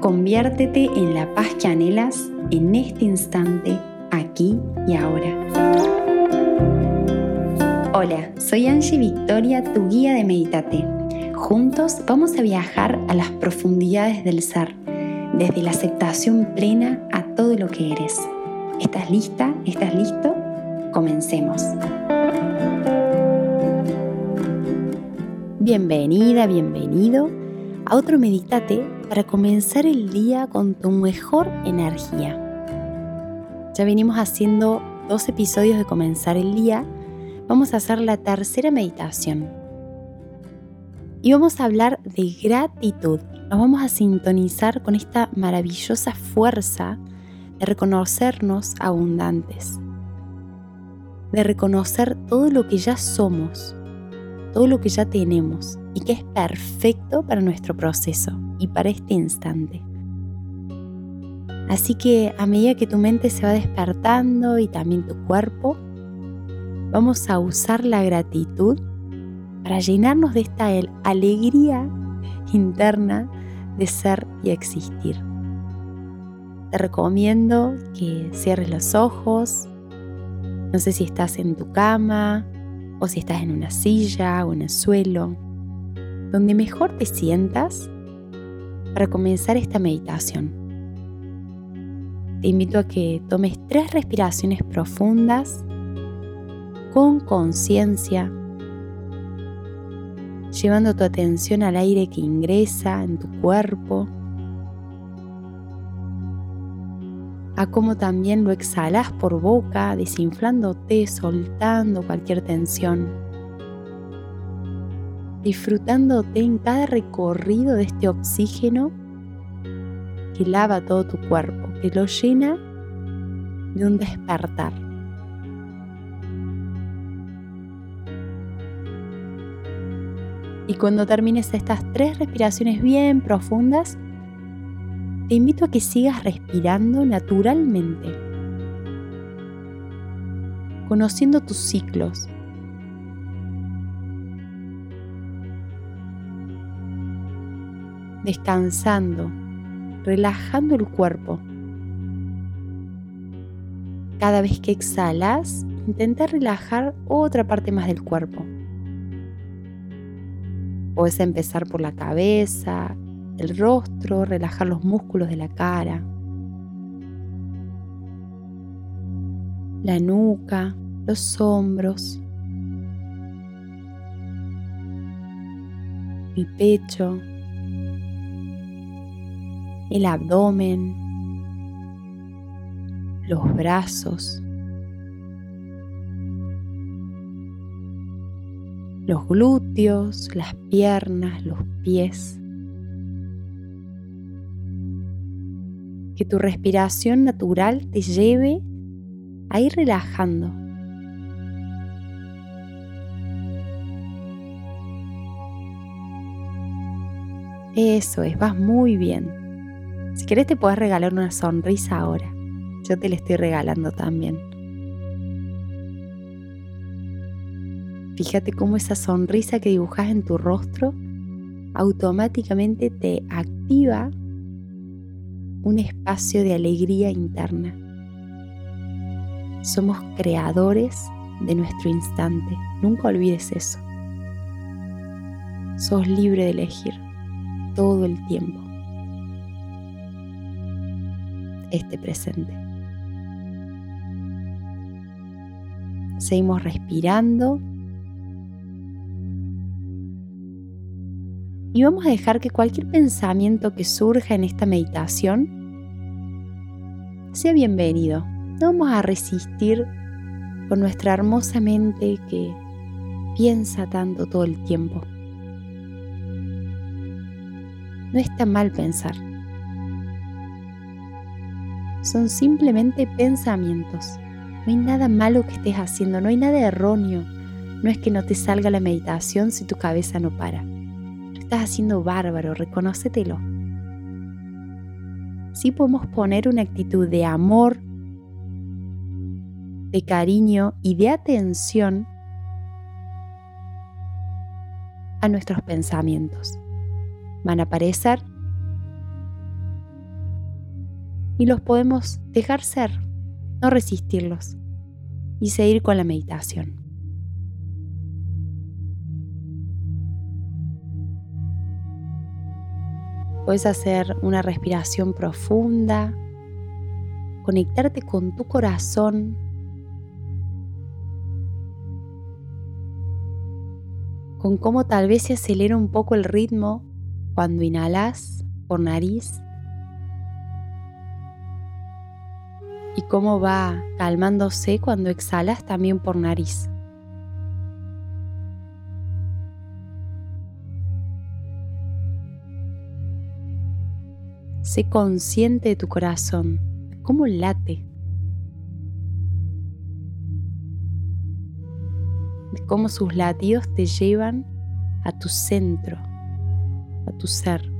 Conviértete en la paz que anhelas en este instante, aquí y ahora. Hola, soy Angie Victoria, tu guía de Meditate. Juntos vamos a viajar a las profundidades del ser, desde la aceptación plena a todo lo que eres. ¿Estás lista? ¿Estás listo? Comencemos. Bienvenida, bienvenido a otro Meditate para comenzar el día con tu mejor energía. Ya venimos haciendo dos episodios de comenzar el día. Vamos a hacer la tercera meditación. Y vamos a hablar de gratitud. Nos vamos a sintonizar con esta maravillosa fuerza de reconocernos abundantes. De reconocer todo lo que ya somos todo lo que ya tenemos y que es perfecto para nuestro proceso y para este instante. Así que a medida que tu mente se va despertando y también tu cuerpo, vamos a usar la gratitud para llenarnos de esta alegría interna de ser y existir. Te recomiendo que cierres los ojos. No sé si estás en tu cama o si estás en una silla o en el suelo, donde mejor te sientas para comenzar esta meditación. Te invito a que tomes tres respiraciones profundas con conciencia, llevando tu atención al aire que ingresa en tu cuerpo a cómo también lo exhalas por boca, desinflándote, soltando cualquier tensión, disfrutándote en cada recorrido de este oxígeno que lava todo tu cuerpo, que lo llena de un despertar. Y cuando termines estas tres respiraciones bien profundas, te invito a que sigas respirando naturalmente, conociendo tus ciclos. Descansando, relajando el cuerpo. Cada vez que exhalas, intenta relajar otra parte más del cuerpo. Puedes empezar por la cabeza, el rostro, relajar los músculos de la cara, la nuca, los hombros, el pecho, el abdomen, los brazos, los glúteos, las piernas, los pies. que tu respiración natural te lleve a ir relajando. Eso es, vas muy bien. Si querés te puedes regalar una sonrisa ahora. Yo te la estoy regalando también. Fíjate cómo esa sonrisa que dibujas en tu rostro automáticamente te activa un espacio de alegría interna. Somos creadores de nuestro instante. Nunca olvides eso. Sos libre de elegir todo el tiempo este presente. Seguimos respirando. Y vamos a dejar que cualquier pensamiento que surja en esta meditación sea bienvenido. No vamos a resistir con nuestra hermosa mente que piensa tanto todo el tiempo. No está mal pensar. Son simplemente pensamientos. No hay nada malo que estés haciendo, no hay nada erróneo. No es que no te salga la meditación si tu cabeza no para estás haciendo bárbaro, reconócetelo. Sí podemos poner una actitud de amor, de cariño y de atención a nuestros pensamientos. van a aparecer y los podemos dejar ser, no resistirlos y seguir con la meditación. Puedes hacer una respiración profunda, conectarte con tu corazón, con cómo tal vez se acelera un poco el ritmo cuando inhalas por nariz y cómo va calmándose cuando exhalas también por nariz. Sé consciente de tu corazón, de cómo late, de cómo sus latidos te llevan a tu centro, a tu ser.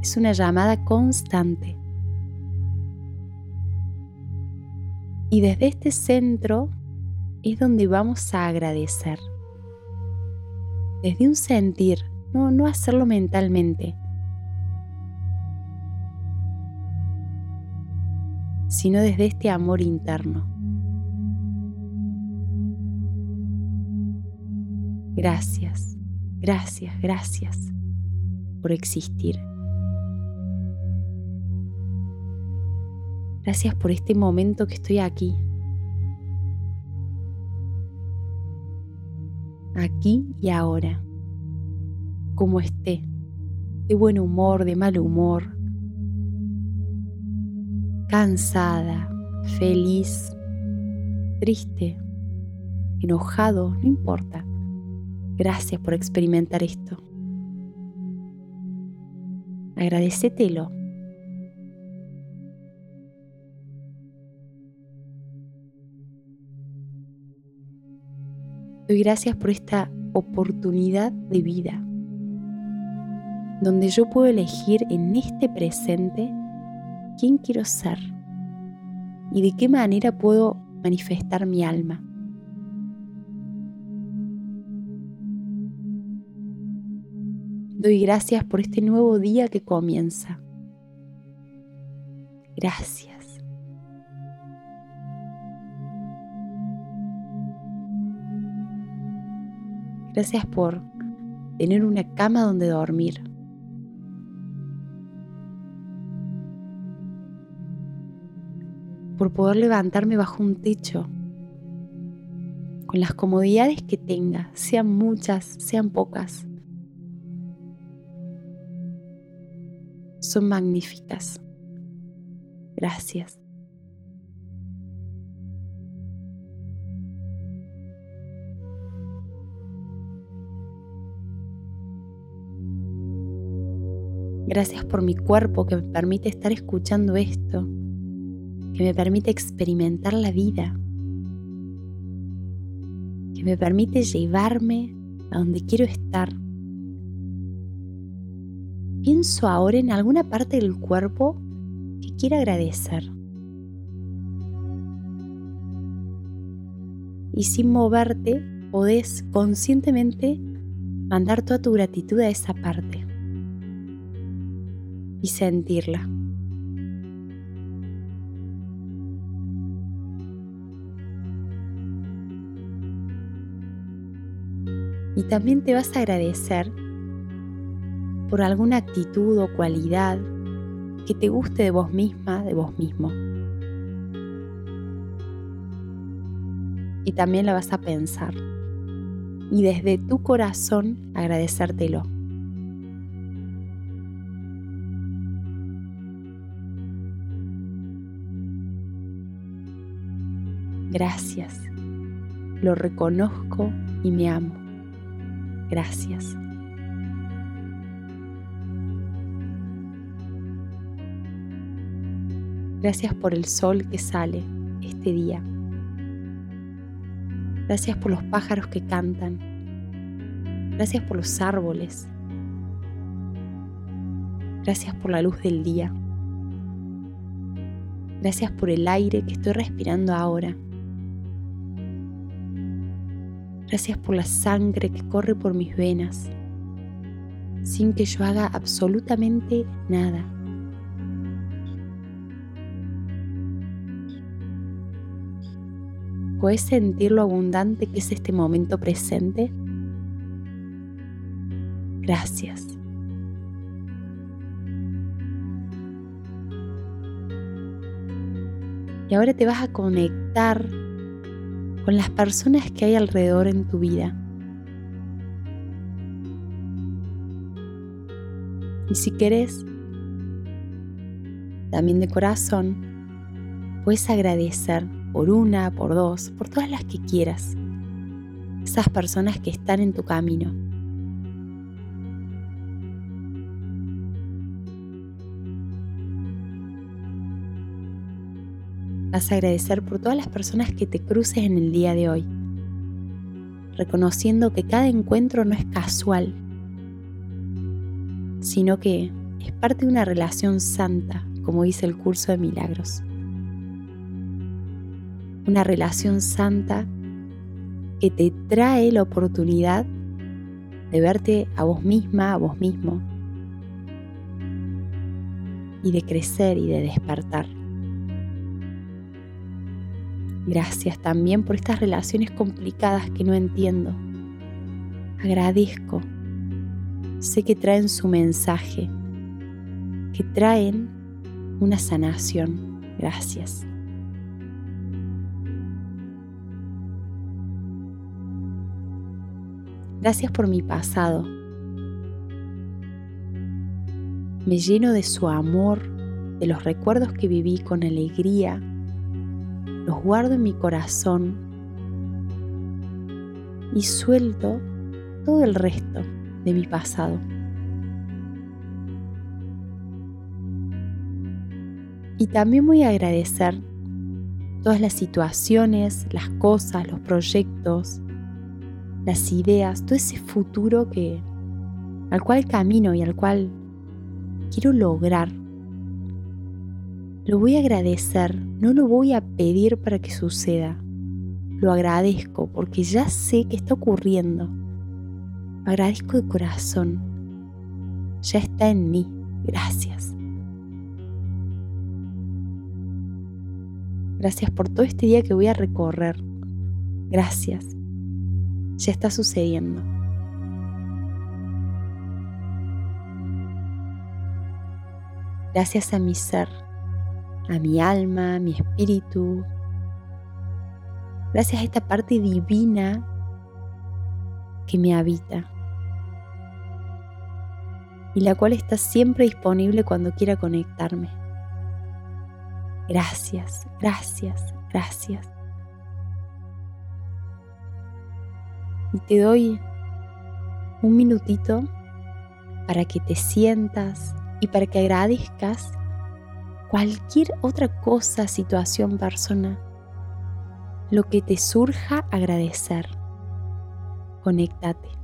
Es una llamada constante. Y desde este centro es donde vamos a agradecer. Desde un sentir, no, no hacerlo mentalmente, sino desde este amor interno. Gracias, gracias, gracias por existir. Gracias por este momento que estoy aquí. Aquí y ahora. Como esté. De buen humor, de mal humor, cansada, feliz, triste, enojado, no importa. Gracias por experimentar esto. Agradecetelo. Doy gracias por esta oportunidad de vida, donde yo puedo elegir en este presente quién quiero ser y de qué manera puedo manifestar mi alma. Doy gracias por este nuevo día que comienza. Gracias. Gracias por tener una cama donde dormir. por poder levantarme bajo un techo, con las comodidades que tenga, sean muchas, sean pocas. Son magníficas. Gracias. Gracias por mi cuerpo que me permite estar escuchando esto que me permite experimentar la vida, que me permite llevarme a donde quiero estar. Pienso ahora en alguna parte del cuerpo que quiera agradecer. Y sin moverte, podés conscientemente mandar toda tu gratitud a esa parte y sentirla. y también te vas a agradecer por alguna actitud o cualidad que te guste de vos misma, de vos mismo. Y también la vas a pensar y desde tu corazón agradecértelo. Gracias, lo reconozco y me amo. Gracias. Gracias por el sol que sale este día. Gracias por los pájaros que cantan. Gracias por los árboles. Gracias por la luz del día. Gracias por el aire que estoy respirando ahora. Gracias por la sangre que corre por mis venas. sin que yo haga absolutamente nada. ¿Puedes sentir lo abundante que es este momento presente? Gracias. Y ahora te vas a conectar con las personas que hay alrededor en tu vida. Y si quieres, también de corazón, puedes agradecer por una, por dos, por todas las que quieras. Esas personas que están en tu camino. Vas a agradecer por todas las personas que te cruces en el día de hoy, reconociendo que cada encuentro no es casual, sino que es parte de una relación santa, como dice el curso de milagros una relación santa que te trae la oportunidad de verte a vos misma, a vos mismo, y de crecer y de despertar. Gracias también por estas relaciones complicadas que no entiendo. Agradezco. Sé que traen su mensaje, que traen una sanación. Gracias. Gracias por mi pasado. Me lleno de su amor, de los recuerdos que viví con alegría. Los guardo en mi corazón y suelto todo el resto de mi pasado. Y también voy a agradecer todas las situaciones, las cosas, los proyectos, las ideas, todo ese futuro que al cual camino y al cual quiero lograr. Lo voy a agradecer, no lo voy a pedir para que suceda. Lo agradezco porque ya sé que está ocurriendo. Agradezco de corazón. Ya está en mí. Gracias. Gracias por todo este día que voy a recorrer. Gracias ya está sucediendo. Gracias a mi ser, a mi alma, a mi espíritu. Gracias a esta parte divina que me habita y la cual está siempre disponible cuando quiera conectarme. Gracias, gracias, gracias. y te doy un minutito para que te sientas y para que agradezcas cualquier otra cosa, situación, persona, lo que te surja agradecer. Conéctate.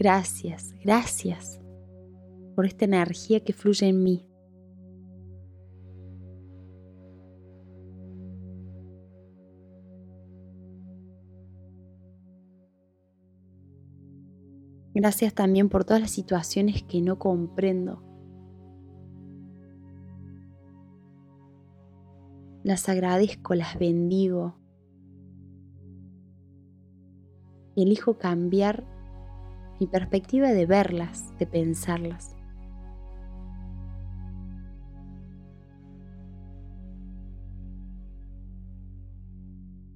Gracias, gracias por esta energía que fluye en mí. Gracias también por todas las situaciones que no comprendo. Las agradezco, las bendigo. elijo cambiar mi perspectiva de verlas, de pensarlas.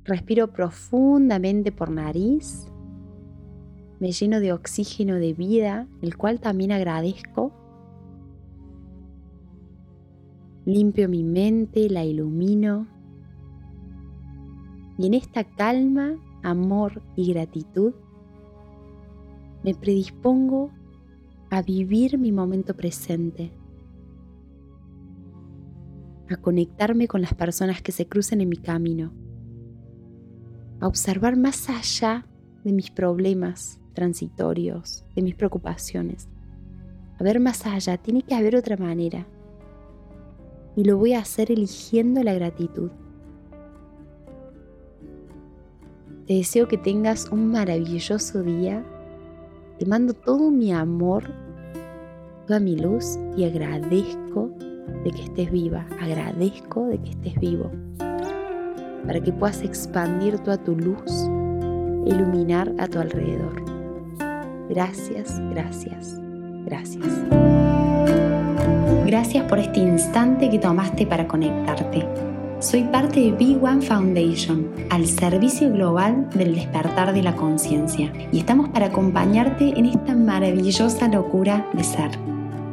Respiro profundamente por nariz, me lleno de oxígeno de vida, el cual también agradezco. Limpio mi mente, la ilumino. Y en esta calma, amor y gratitud, me predispongo a vivir mi momento presente, a conectarme con las personas que se crucen en mi camino, a observar más allá de mis problemas transitorios, de mis preocupaciones, a ver más allá, tiene que haber otra manera. Y lo voy a hacer eligiendo la gratitud. Te deseo que tengas un maravilloso día te mando todo mi amor, toda mi luz y agradezco de que estés viva, agradezco de que estés vivo, para que puedas expandir toda tu luz, iluminar a tu alrededor. Gracias, gracias, gracias. Gracias por este instante que tomaste para conectarte. Soy parte de Big One Foundation, al servicio global del despertar de la conciencia, y estamos para acompañarte en esta maravillosa locura de ser.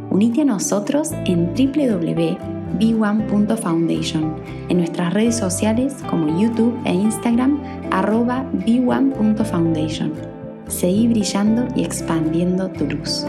Unite a nosotros en www.b1.foundation, en nuestras redes sociales como YouTube e Instagram, arroba b1.foundation. Seguí brillando y expandiendo tu luz.